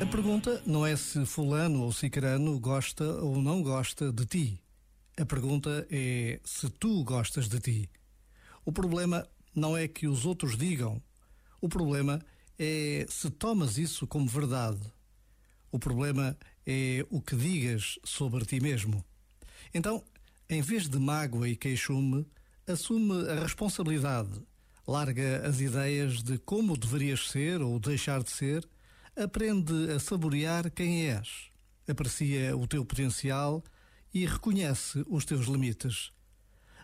A pergunta não é se fulano ou cicrano gosta ou não gosta de ti. A pergunta é se tu gostas de ti. O problema não é que os outros digam. O problema é se tomas isso como verdade. O problema é o que digas sobre ti mesmo. Então, em vez de mágoa e queixume, assume a responsabilidade. Larga as ideias de como deverias ser ou deixar de ser Aprende a saborear quem és, aprecia o teu potencial e reconhece os teus limites.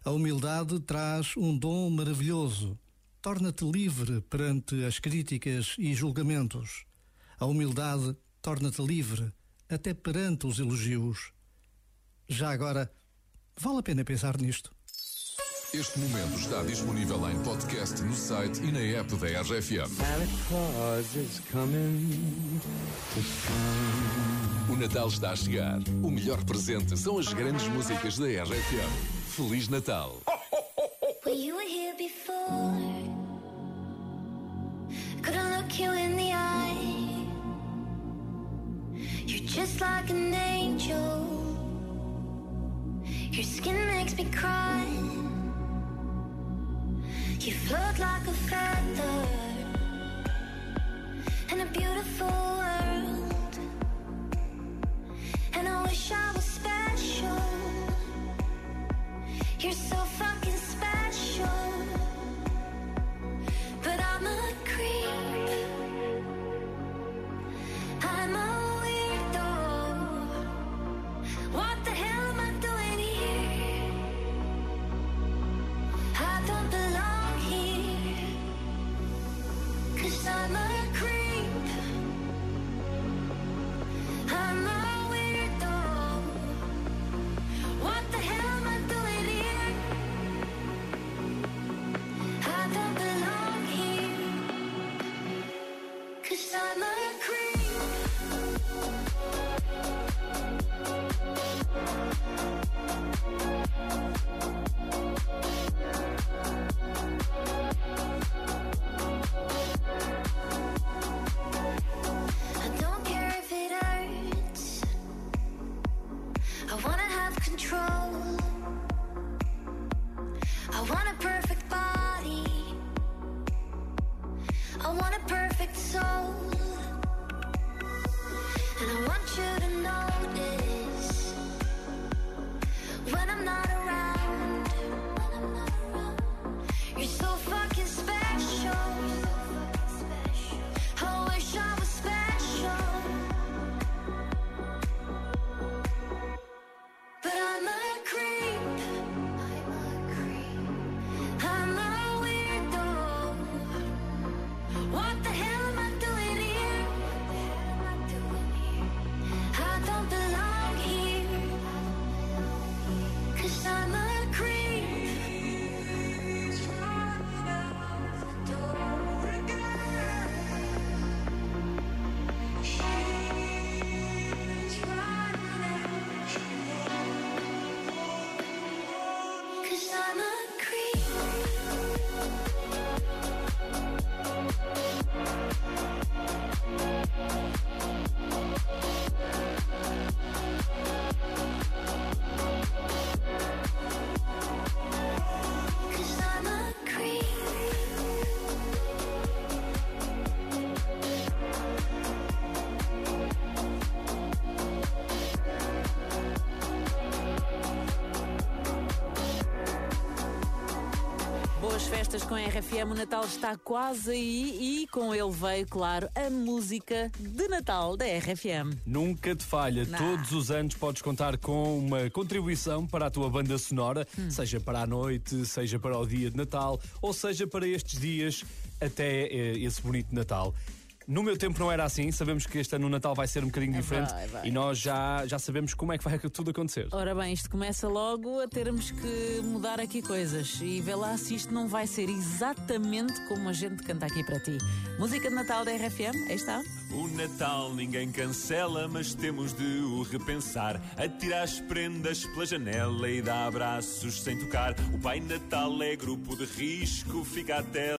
A humildade traz um dom maravilhoso. Torna-te livre perante as críticas e julgamentos. A humildade torna-te livre até perante os elogios. Já agora, vale a pena pensar nisto. Este momento está disponível em podcast no site e na app da RFM. O Natal está a chegar. O melhor presente são as grandes músicas da RFM. Feliz Natal! Just like an angel. Your skin makes me cry. You float like a feather want a perfect body. I want a perfect soul. And I want you festas com a RFM, o Natal está quase aí e com ele veio, claro, a música de Natal da RFM. Nunca te falha. Não. Todos os anos podes contar com uma contribuição para a tua banda sonora, Hum. seja para a noite, seja para o dia de Natal, ou seja para estes dias até eh, esse bonito Natal. No meu tempo não era assim, sabemos que este ano o Natal vai ser um bocadinho diferente Vai, vai. e nós já, já sabemos como é que vai tudo acontecer. Ora bem, isto começa logo a termos que mudar aqui coisas e vê lá se isto não vai ser exatamente como a gente canta aqui para ti. Música de Natal da RFM, aí está. O Natal ninguém cancela, mas temos de o repensar. Atira as prendas pela janela e dá abraços sem tocar. O Pai Natal é grupo de risco, fica até